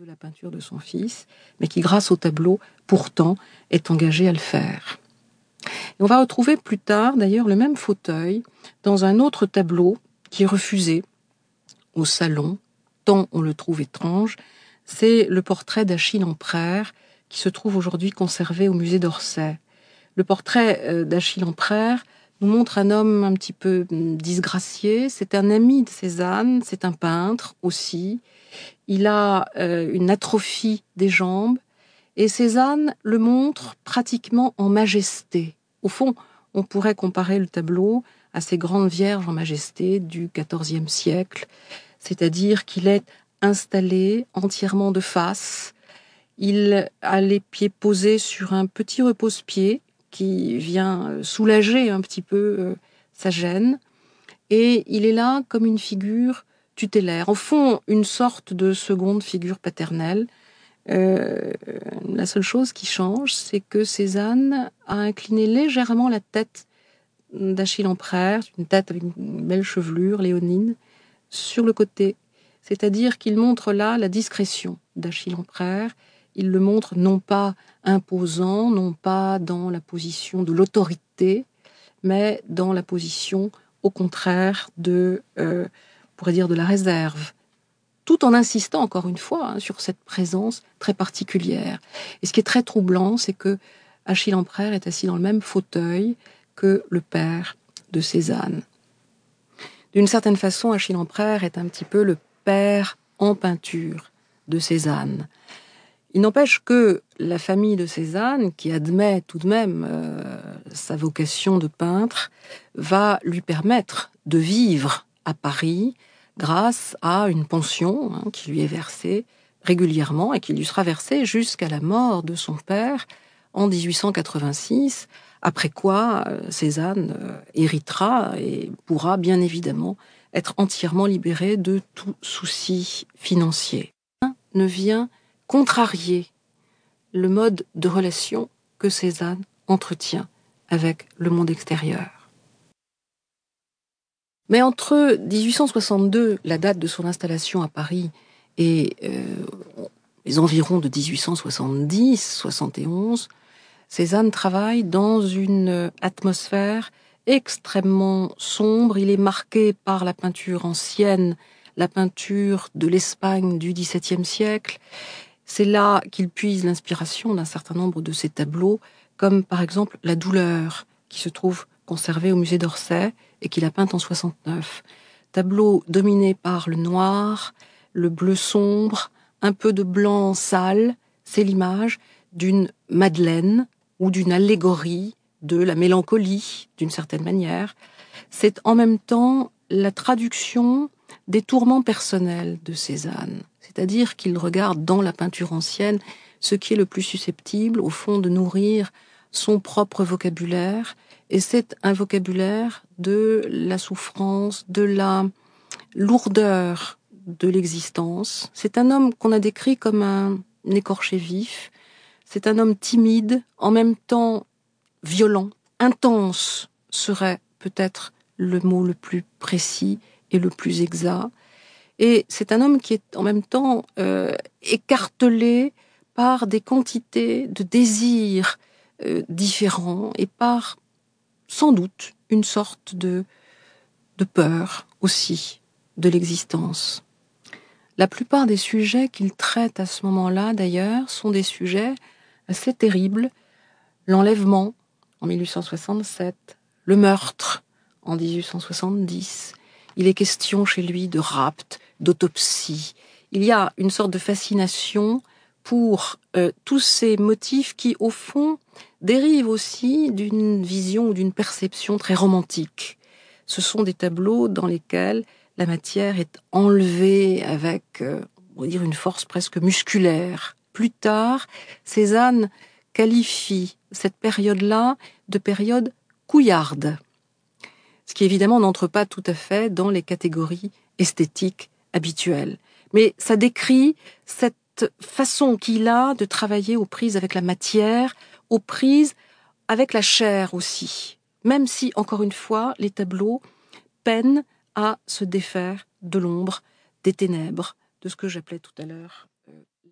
de la peinture de son fils, mais qui, grâce au tableau, pourtant, est engagé à le faire. On va retrouver plus tard, d'ailleurs, le même fauteuil dans un autre tableau qui est refusé au salon, tant on le trouve étrange. C'est le portrait d'Achille Empereur qui se trouve aujourd'hui conservé au musée d'Orsay. Le portrait euh, d'Achille Empereur nous montre un homme un petit peu hum, disgracié. C'est un ami de Cézanne, c'est un peintre aussi. Il a euh, une atrophie des jambes et Cézanne le montre pratiquement en majesté. Au fond, on pourrait comparer le tableau à ces grandes vierges en majesté du XIVe siècle, c'est-à-dire qu'il est installé entièrement de face. Il a les pieds posés sur un petit repose-pied qui vient euh, soulager un petit peu euh, sa gêne. Et il est là comme une figure tutélaire, au fond une sorte de seconde figure paternelle. Euh, la seule chose qui change, c'est que Cézanne a incliné légèrement la tête d'Achille Empereur, une tête avec une belle chevelure léonine, sur le côté. C'est-à-dire qu'il montre là la discrétion d'Achille Empereur. Il le montre non pas imposant, non pas dans la position de l'autorité, mais dans la position, au contraire, de euh, pourrait dire de la réserve, tout en insistant encore une fois hein, sur cette présence très particulière. Et ce qui est très troublant, c'est que Achille Empereur est assis dans le même fauteuil que le père de Cézanne. D'une certaine façon, Achille Empereur est un petit peu le père en peinture de Cézanne. Il n'empêche que la famille de Cézanne, qui admet tout de même euh, sa vocation de peintre, va lui permettre de vivre à Paris grâce à une pension hein, qui lui est versée régulièrement et qui lui sera versée jusqu'à la mort de son père en 1886, après quoi euh, Cézanne euh, héritera et pourra bien évidemment être entièrement libéré de tout souci financier. Ne vient contrarier le mode de relation que Cézanne entretient avec le monde extérieur. Mais entre 1862, la date de son installation à Paris, et euh, les environs de 1870-71, Cézanne travaille dans une atmosphère extrêmement sombre. Il est marqué par la peinture ancienne, la peinture de l'Espagne du XVIIe siècle. C'est là qu'il puise l'inspiration d'un certain nombre de ses tableaux, comme par exemple La douleur, qui se trouve conservé au musée d'Orsay et qu'il a peint en 69. Tableau dominé par le noir, le bleu sombre, un peu de blanc sale, c'est l'image d'une Madeleine ou d'une allégorie de la mélancolie, d'une certaine manière. C'est en même temps la traduction des tourments personnels de Cézanne, c'est-à-dire qu'il regarde dans la peinture ancienne ce qui est le plus susceptible, au fond, de nourrir son propre vocabulaire, et c'est un vocabulaire de la souffrance, de la lourdeur de l'existence. C'est un homme qu'on a décrit comme un écorché vif. C'est un homme timide, en même temps violent, intense serait peut-être le mot le plus précis et le plus exact. Et c'est un homme qui est en même temps euh, écartelé par des quantités de désirs euh, différents et par sans doute une sorte de, de peur aussi de l'existence. La plupart des sujets qu'il traite à ce moment-là, d'ailleurs, sont des sujets assez terribles. L'enlèvement en 1867, le meurtre en 1870. Il est question chez lui de rapt, d'autopsie. Il y a une sorte de fascination pour euh, tous ces motifs qui, au fond, dérivent aussi d'une vision ou d'une perception très romantique. Ce sont des tableaux dans lesquels la matière est enlevée avec, euh, on va dire, une force presque musculaire. Plus tard, Cézanne qualifie cette période-là de période couillarde, ce qui évidemment n'entre pas tout à fait dans les catégories esthétiques habituelles. Mais ça décrit cette façon qu'il a de travailler aux prises avec la matière, aux prises avec la chair aussi, même si, encore une fois, les tableaux peinent à se défaire de l'ombre, des ténèbres, de ce que j'appelais tout à l'heure